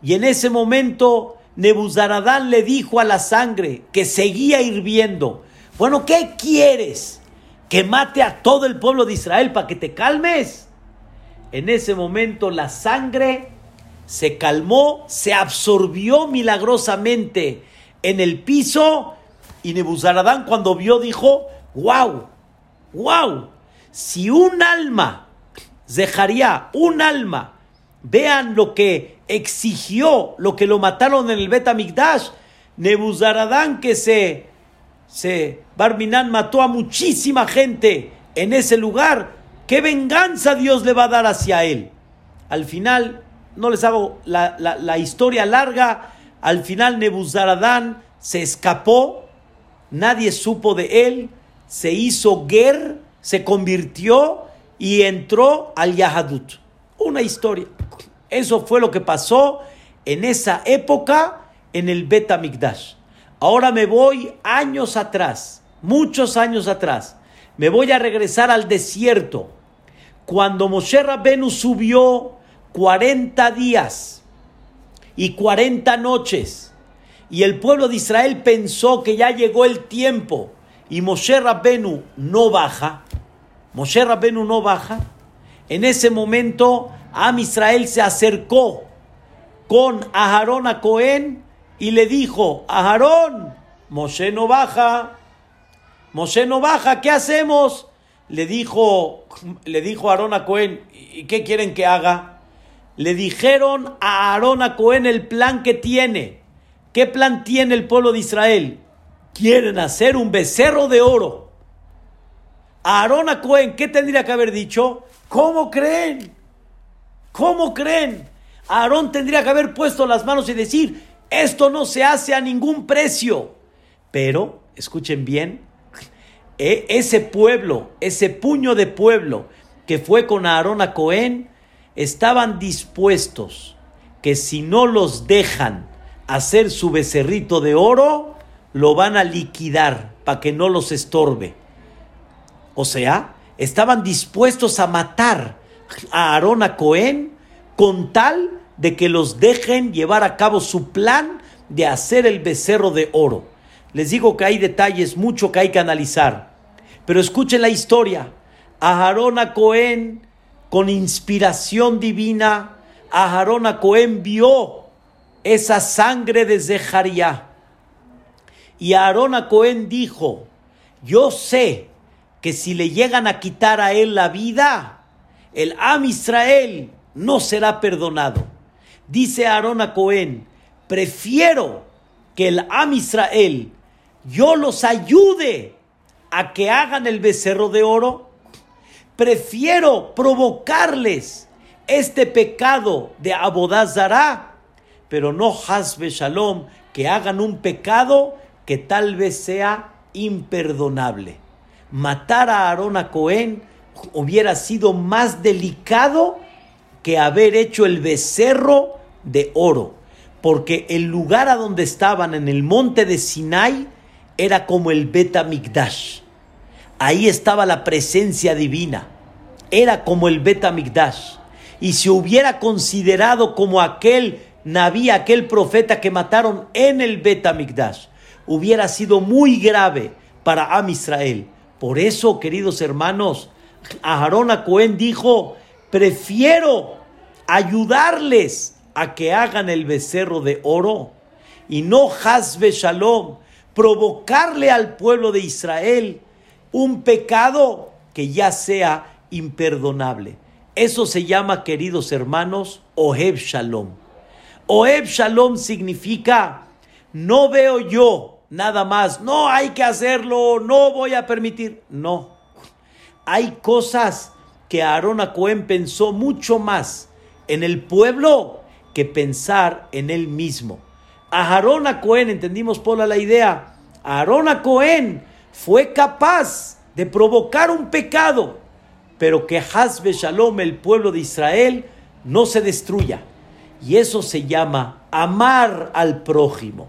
Y en ese momento Nebuzaradán le dijo a la sangre que seguía hirviendo, bueno, ¿qué quieres? ¿Que mate a todo el pueblo de Israel para que te calmes? En ese momento la sangre se calmó, se absorbió milagrosamente en el piso y Nebuzaradán cuando vio dijo, wow, wow, si un alma Zeharia, un alma. Vean lo que exigió, lo que lo mataron en el Bet Amigdash. Nebuzaradán que se, se, Barminan mató a muchísima gente en ese lugar. ¿Qué venganza Dios le va a dar hacia él? Al final, no les hago la, la historia larga, al final Nebuzaradán se escapó, nadie supo de él, se hizo Ger, se convirtió y entró al Yahadut. Una historia. Eso fue lo que pasó en esa época en el Bet Amigdash. Ahora me voy años atrás, muchos años atrás. Me voy a regresar al desierto. Cuando Moshe Rabbenu subió 40 días y 40 noches y el pueblo de Israel pensó que ya llegó el tiempo y Moshe Rabbenu no baja, Moshe Rabbenu no baja, en ese momento Am Israel se acercó con Aharón a Cohen y le dijo, Aharón, Moshe no baja, Moshe no baja, ¿qué hacemos? Le dijo, le dijo Aarón a Cohen, ¿y qué quieren que haga? Le dijeron a Aarón a Cohen el plan que tiene. ¿Qué plan tiene el pueblo de Israel? Quieren hacer un becerro de oro. Aarón a Cohen, ¿qué tendría que haber dicho? ¿Cómo creen? ¿Cómo creen? Aarón tendría que haber puesto las manos y decir, esto no se hace a ningún precio. Pero, escuchen bien, e, ese pueblo, ese puño de pueblo que fue con Aarón a Cohen, estaban dispuestos que si no los dejan hacer su becerrito de oro, lo van a liquidar para que no los estorbe. O sea, estaban dispuestos a matar a Aarón a Cohen con tal de que los dejen llevar a cabo su plan de hacer el becerro de oro. Les digo que hay detalles, mucho que hay que analizar. Pero escuchen la historia. A Aarón a Cohen, con inspiración divina, a Aarón a Cohen vio esa sangre de Zeharia. Y Aarón a Cohen dijo, yo sé que si le llegan a quitar a él la vida, el Am Israel no será perdonado. Dice Aarón a Cohen, prefiero que el Am Israel yo los ayude a que hagan el becerro de oro. Prefiero provocarles este pecado de Abodazará pero no Hasbe Shalom, que hagan un pecado que tal vez sea imperdonable. Matar a Aarón a Cohen hubiera sido más delicado que haber hecho el becerro de oro, porque el lugar a donde estaban en el monte de Sinai era como el Bet Migdash. Ahí estaba la presencia divina. Era como el Bet Migdash. Y se hubiera considerado como aquel Naví, aquel profeta que mataron en el Betamigdash, hubiera sido muy grave para Am Israel. Por eso, queridos hermanos, Aarón a Cohen dijo: Prefiero ayudarles a que hagan el becerro de oro y no Hasbe Shalom, provocarle al pueblo de Israel un pecado que ya sea imperdonable. Eso se llama, queridos hermanos, Oheb Shalom. Oeb Shalom significa, no veo yo nada más, no hay que hacerlo, no voy a permitir. No, hay cosas que Aarón Cohen pensó mucho más en el pueblo que pensar en él mismo. A Aarón entendimos por la idea, Aarón Cohen fue capaz de provocar un pecado, pero que Hasbe Shalom, el pueblo de Israel, no se destruya y eso se llama amar al prójimo.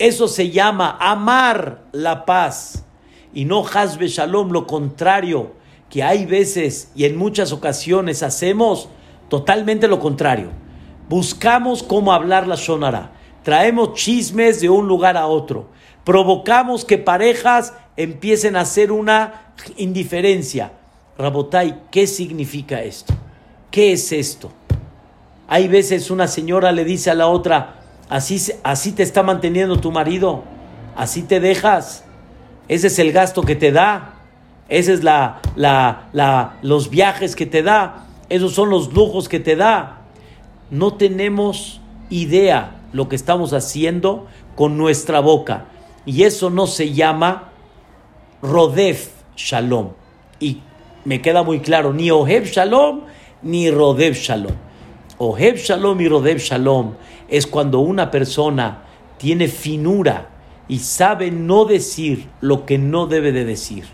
Eso se llama amar la paz. Y no hasbe shalom, lo contrario, que hay veces y en muchas ocasiones hacemos totalmente lo contrario. Buscamos cómo hablar la shonara. Traemos chismes de un lugar a otro. Provocamos que parejas empiecen a hacer una indiferencia. Rabotai, ¿qué significa esto? ¿Qué es esto? Hay veces una señora le dice a la otra, así, así te está manteniendo tu marido, así te dejas, ese es el gasto que te da, ese es la, la, la, los viajes que te da. Esos son los lujos que te da. No tenemos idea lo que estamos haciendo con nuestra boca. Y eso no se llama Rodef Shalom. Y me queda muy claro, ni Oheb Shalom ni Rodef Shalom. Oheb Shalom y Rodef Shalom es cuando una persona tiene finura y sabe no decir lo que no debe de decir,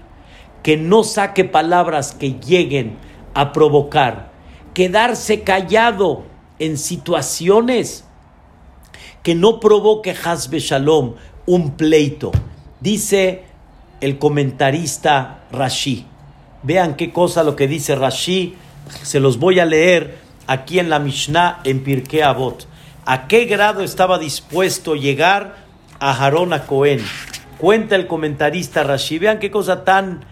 que no saque palabras que lleguen a provocar, quedarse callado en situaciones que no provoque Hasbe Shalom, un pleito. Dice el comentarista Rashi. Vean qué cosa lo que dice Rashi. Se los voy a leer aquí en la Mishnah en Pirkei Avot. ¿A qué grado estaba dispuesto llegar a Harón a Cohen? Cuenta el comentarista Rashi. Vean qué cosa tan,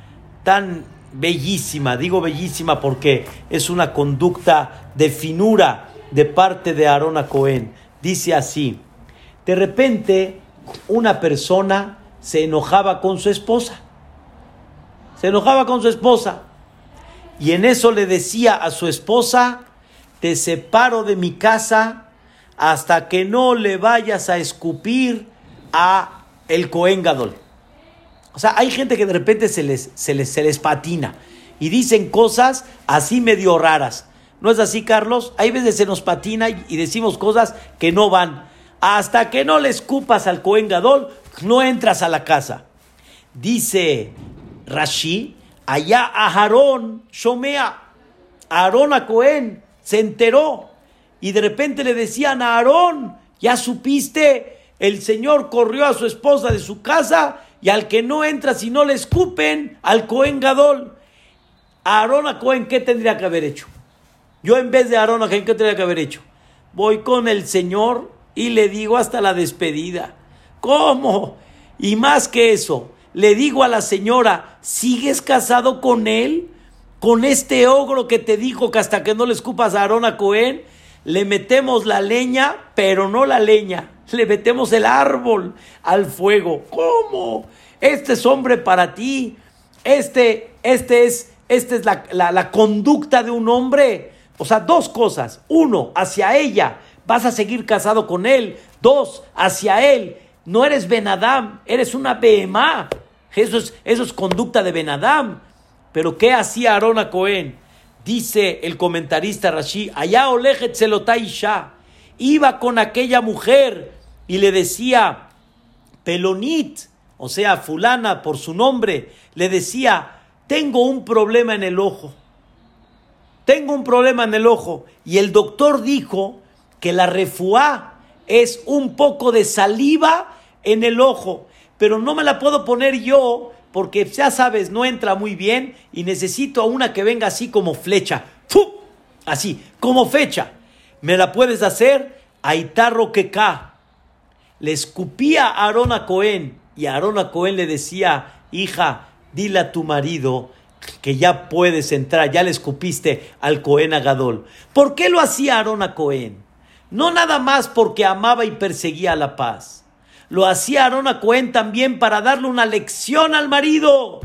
tan bellísima. Digo bellísima porque es una conducta de finura de parte de Aarón a Cohen. Dice así: De repente, una persona se enojaba con su esposa. Se enojaba con su esposa. Y en eso le decía a su esposa, te separo de mi casa hasta que no le vayas a escupir a el Cohen Gadol. O sea, hay gente que de repente se les, se les, se les patina y dicen cosas así medio raras. ¿No es así, Carlos? Hay veces se nos patina y decimos cosas que no van. Hasta que no le escupas al Cohen Gadol, no entras a la casa. Dice Rashi, allá a Aarón, Shomea, Aarón a Cohen, se enteró y de repente le decían a Aarón, ya supiste, el Señor corrió a su esposa de su casa y al que no entra si no le escupen, al Cohen Gadol. Aarón a Cohen, ¿qué tendría que haber hecho? Yo en vez de Aarón a ¿qué tendría que haber hecho? Voy con el Señor y le digo hasta la despedida. ¿Cómo? Y más que eso, le digo a la señora, ¿sigues casado con él? Con este ogro que te dijo que hasta que no le escupas a Aarón a Cohen, le metemos la leña, pero no la leña, le metemos el árbol al fuego. ¿Cómo? Este es hombre para ti. Este, este es, esta es la, la conducta de un hombre. O sea, dos cosas. Uno, hacia ella, vas a seguir casado con él. Dos, hacia él, no eres Benadam, eres una Behemá. Eso es, eso es conducta de Benadam. Pero ¿qué hacía Aarón a Cohen? Dice el comentarista Rashi, allá Olejet Isha, iba con aquella mujer y le decía, Pelonit, o sea, fulana por su nombre, le decía, tengo un problema en el ojo. Tengo un problema en el ojo. Y el doctor dijo que la refuá es un poco de saliva en el ojo, pero no me la puedo poner yo porque ya sabes, no entra muy bien y necesito a una que venga así como flecha. Así, como fecha. ¿Me la puedes hacer? Aitarro Keka. Le escupía a Aarón a Cohen y a Aarón a Cohen le decía, hija, dile a tu marido que ya puedes entrar, ya le escupiste al Cohen Agadol. ¿Por qué lo hacía Aarón a Cohen? No nada más porque amaba y perseguía la paz lo hacía Aarón a Cohen también para darle una lección al marido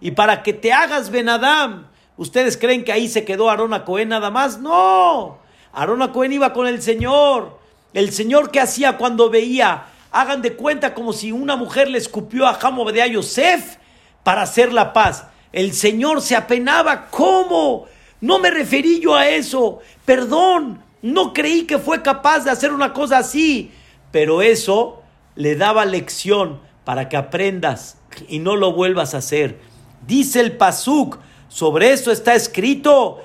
y para que te hagas Benadam. ¿Ustedes creen que ahí se quedó Aarón a Cohen nada más? No. Aarón a Cohen iba con el Señor. El Señor que hacía cuando veía, hagan de cuenta como si una mujer le escupió a Jamo de Yosef para hacer la paz. El Señor se apenaba. ¿Cómo? No me referí yo a eso. Perdón, no creí que fue capaz de hacer una cosa así. Pero eso le daba lección para que aprendas y no lo vuelvas a hacer. Dice el Pasuk, sobre eso está escrito,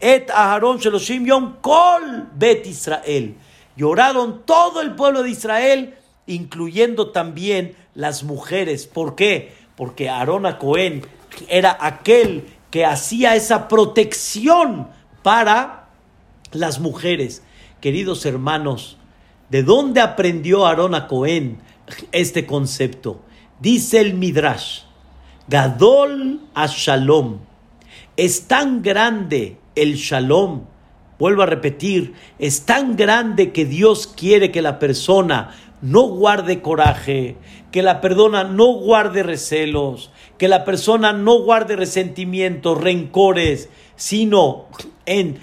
et Aharon Sheloshim Yom Kol Bet Israel. Lloraron todo el pueblo de Israel, incluyendo también las mujeres. ¿Por qué? Porque Aarón a era aquel que hacía esa protección para las mujeres. Queridos hermanos, ¿De dónde aprendió Aarón a Cohen este concepto? Dice el Midrash, Gadol a Shalom. Es tan grande el Shalom, vuelvo a repetir, es tan grande que Dios quiere que la persona no guarde coraje, que la perdona no guarde recelos, que la persona no guarde resentimientos, rencores, sino en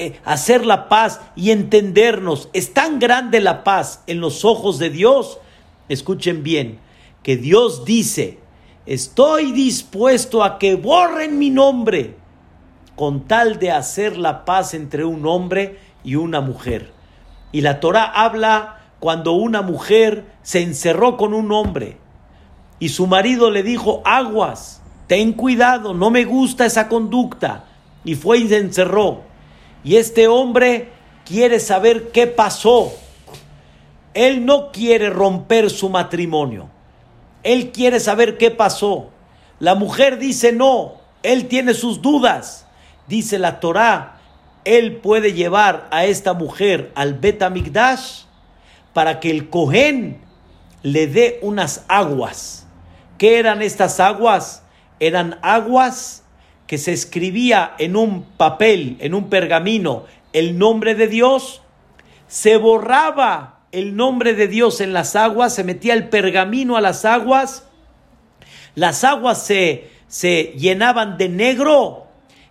eh, hacer la paz y entendernos. Es tan grande la paz en los ojos de Dios. Escuchen bien, que Dios dice, estoy dispuesto a que borren mi nombre con tal de hacer la paz entre un hombre y una mujer. Y la Torah habla cuando una mujer se encerró con un hombre y su marido le dijo, aguas, ten cuidado, no me gusta esa conducta. Y fue y se encerró. Y este hombre quiere saber qué pasó. Él no quiere romper su matrimonio. Él quiere saber qué pasó. La mujer dice no. Él tiene sus dudas. Dice la Torá, él puede llevar a esta mujer al Betamigdash para que el Cohen le dé unas aguas. ¿Qué eran estas aguas? Eran aguas que se escribía en un papel, en un pergamino, el nombre de Dios, se borraba el nombre de Dios en las aguas, se metía el pergamino a las aguas, las aguas se, se llenaban de negro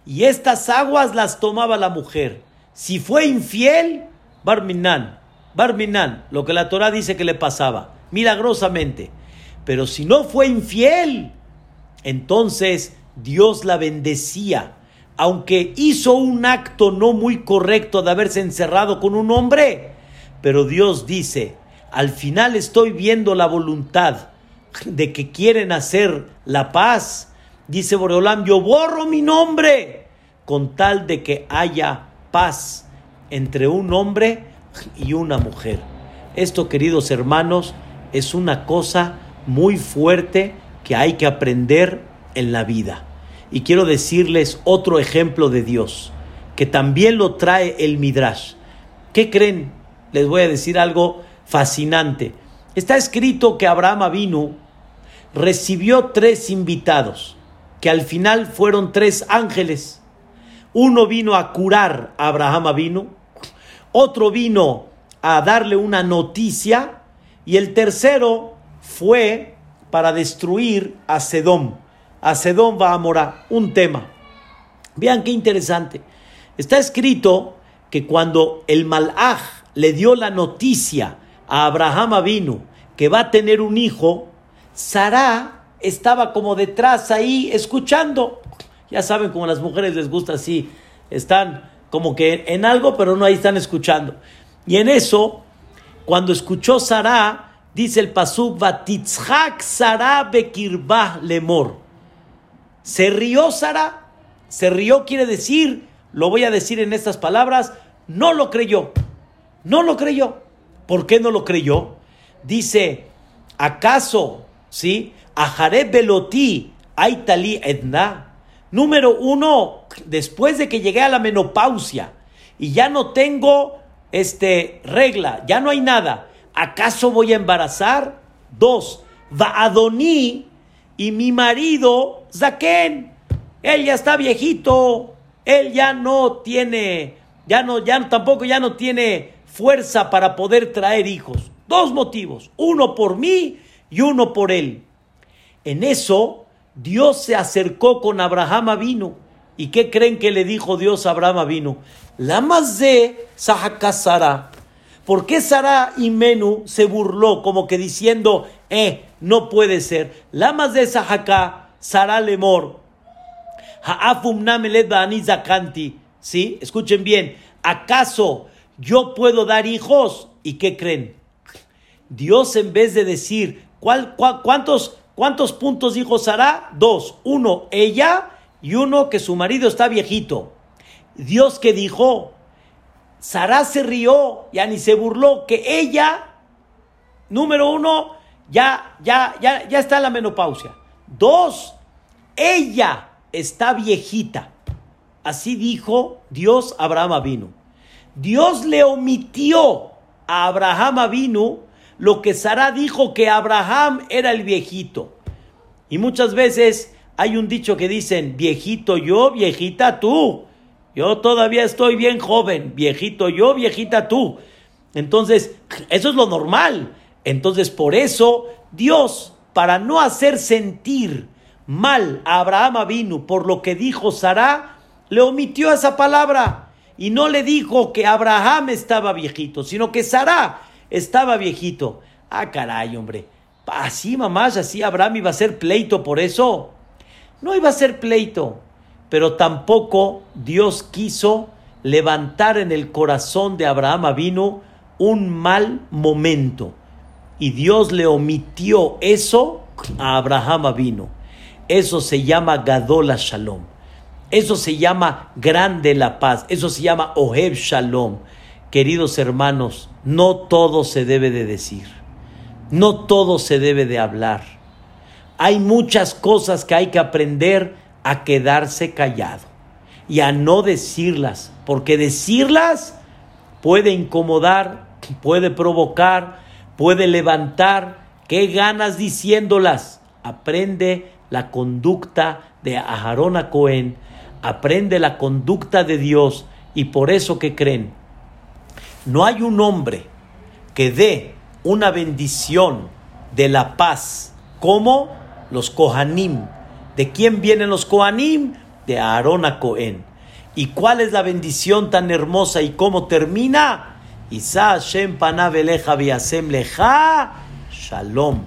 y estas aguas las tomaba la mujer. Si fue infiel, Barminan, Barminan, lo que la Torah dice que le pasaba, milagrosamente. Pero si no fue infiel, entonces Dios la bendecía. Aunque hizo un acto no muy correcto de haberse encerrado con un hombre, pero Dios dice, al final estoy viendo la voluntad de que quieren hacer la paz. Dice Boreolam, yo borro mi nombre con tal de que haya paz entre un hombre y una mujer. Esto, queridos hermanos, es una cosa muy fuerte que hay que aprender en la vida. Y quiero decirles otro ejemplo de Dios, que también lo trae el Midrash. ¿Qué creen? Les voy a decir algo fascinante. Está escrito que Abraham vino, recibió tres invitados, que al final fueron tres ángeles. Uno vino a curar a Abraham vino, otro vino a darle una noticia y el tercero fue para destruir a Sedom. A Sedom va a morar. Un tema. Vean qué interesante. Está escrito que cuando el Malaj le dio la noticia a Abraham Avinu que va a tener un hijo, Sara estaba como detrás ahí escuchando. Ya saben como a las mujeres les gusta así, están como que en algo, pero no ahí están escuchando. Y en eso, cuando escuchó Sara, dice el pasuk, Batitzhak Sara bekirbah lemor. Se rió Sara, se rió quiere decir, lo voy a decir en estas palabras, no lo creyó, no lo creyó. ¿Por qué no lo creyó? Dice, ¿acaso, sí? Ajaré beloti, aitali edna. Número uno, después de que llegué a la menopausia y ya no tengo este, regla, ya no hay nada, ¿acaso voy a embarazar? Dos, va Adoní y mi marido, Zaquén, él ya está viejito, él ya no tiene, ya no, ya tampoco ya no tiene fuerza para poder traer hijos. Dos motivos, uno por mí y uno por él. En eso, Dios se acercó con Abraham vino. ¿Y qué creen que le dijo Dios a Abraham vino? La más de Sara. ¿Por qué Sara y Menú se burló como que diciendo, eh, no puede ser? La más de Sahaka, Sara Lemor. Ha'afum. ¿Sí? Escuchen bien. ¿Acaso yo puedo dar hijos? ¿Y qué creen? Dios en vez de decir, ¿cuál, cuántos ¿Cuántos puntos dijo Sara? Dos. Uno, ella y uno que su marido está viejito. Dios que dijo, Sara se rió, ya ni se burló, que ella, número uno, ya, ya, ya, ya está la menopausia. Dos, ella está viejita. Así dijo Dios a Abraham vino. Dios le omitió a Abraham vino lo que Sara dijo que Abraham era el viejito. Y muchas veces hay un dicho que dicen, viejito yo, viejita tú. Yo todavía estoy bien joven, viejito yo, viejita tú. Entonces, eso es lo normal. Entonces, por eso, Dios, para no hacer sentir mal a Abraham vino por lo que dijo Sara, le omitió esa palabra y no le dijo que Abraham estaba viejito, sino que Sara estaba viejito. Ah, caray, hombre. Así, mamás, así Abraham iba a ser pleito por eso. No iba a ser pleito, pero tampoco Dios quiso levantar en el corazón de Abraham vino un mal momento. Y Dios le omitió eso a Abraham vino. Eso se llama Gadola Shalom. Eso se llama grande la paz. Eso se llama Oheb Shalom. Queridos hermanos, no todo se debe de decir. No todo se debe de hablar. Hay muchas cosas que hay que aprender a quedarse callado y a no decirlas, porque decirlas puede incomodar, puede provocar, puede levantar. ¿Qué ganas diciéndolas? Aprende la conducta de Aharón a Cohen, aprende la conducta de Dios y por eso que creen. No hay un hombre que dé una bendición de la paz como los Kohanim. ¿De quién vienen los Kohanim? De Aarón a Cohen. ¿Y cuál es la bendición tan hermosa y cómo termina? Isa Hashem panaveleja viasem leja shalom.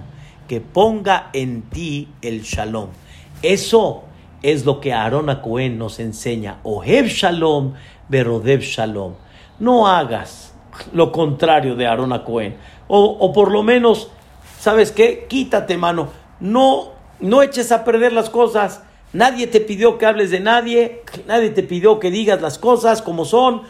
Que ponga en ti el shalom. Eso es lo que Aarón Cohen nos enseña. Oheb shalom, verodev shalom. No hagas lo contrario de Aarón Cohen. O, por lo menos, ¿sabes qué? Quítate, mano. No, no eches a perder las cosas. Nadie te pidió que hables de nadie. Nadie te pidió que digas las cosas como son.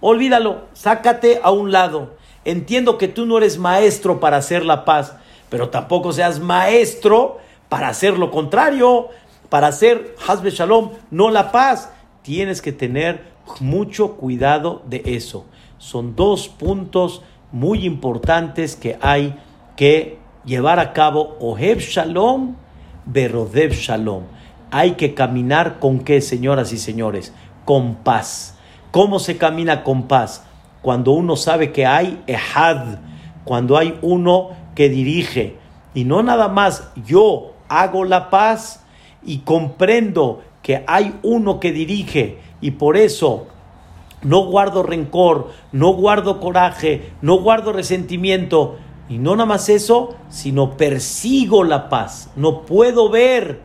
Olvídalo. Sácate a un lado. Entiendo que tú no eres maestro para hacer la paz, pero tampoco seas maestro para hacer lo contrario, para hacer Hazbe Shalom, no la paz. Tienes que tener mucho cuidado de eso. Son dos puntos muy importantes que hay que llevar a cabo. Oheb Shalom, Berodev Shalom. Hay que caminar con qué, señoras y señores? Con paz. ¿Cómo se camina con paz? Cuando uno sabe que hay Ehad, cuando hay uno que dirige. Y no nada más yo hago la paz y comprendo que hay uno que dirige y por eso no guardo rencor, no guardo coraje, no guardo resentimiento. Y no nada más eso, sino persigo la paz. No puedo ver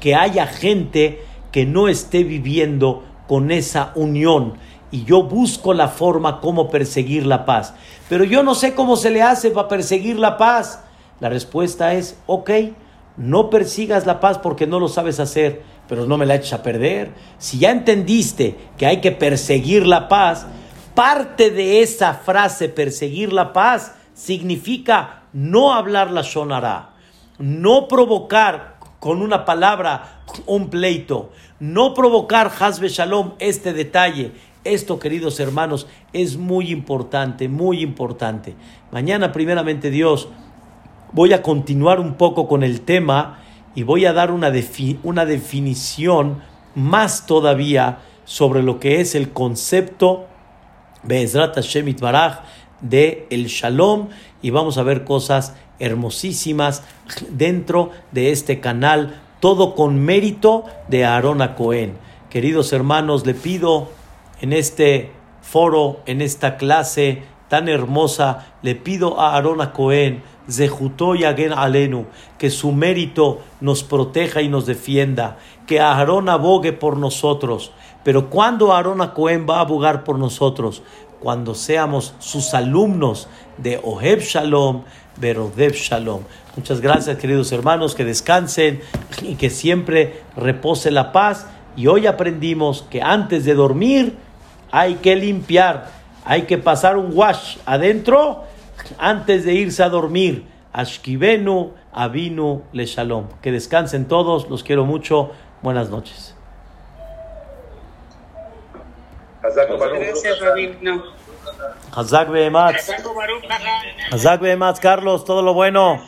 que haya gente que no esté viviendo con esa unión. Y yo busco la forma como perseguir la paz. Pero yo no sé cómo se le hace para perseguir la paz. La respuesta es, ok, no persigas la paz porque no lo sabes hacer pero no me la eches a perder. Si ya entendiste que hay que perseguir la paz, parte de esa frase perseguir la paz significa no hablar la shonara, no provocar con una palabra un pleito, no provocar hasbe shalom este detalle. Esto, queridos hermanos, es muy importante, muy importante. Mañana, primeramente Dios, voy a continuar un poco con el tema y voy a dar una, una definición más todavía sobre lo que es el concepto Be'ezrat Hashem Baraj de el Shalom y vamos a ver cosas hermosísimas dentro de este canal, todo con mérito de Aarón a Cohen. Queridos hermanos, le pido en este foro, en esta clase tan hermosa, le pido a Aarón a Cohen Zehutó y Alenu, que su mérito nos proteja y nos defienda, que Aarón abogue por nosotros. Pero cuando Aarón Cohen va a abogar por nosotros, cuando seamos sus alumnos de Oheb Shalom, Berodev Shalom. Muchas gracias, queridos hermanos, que descansen y que siempre repose la paz. Y hoy aprendimos que antes de dormir hay que limpiar, hay que pasar un wash adentro antes de irse a dormir. Ashkivenu, Avinu, Le Shalom. Que descansen todos, los quiero mucho. Buenas noches. Hazak Behematz. Hazak Behematz, Carlos, todo lo bueno.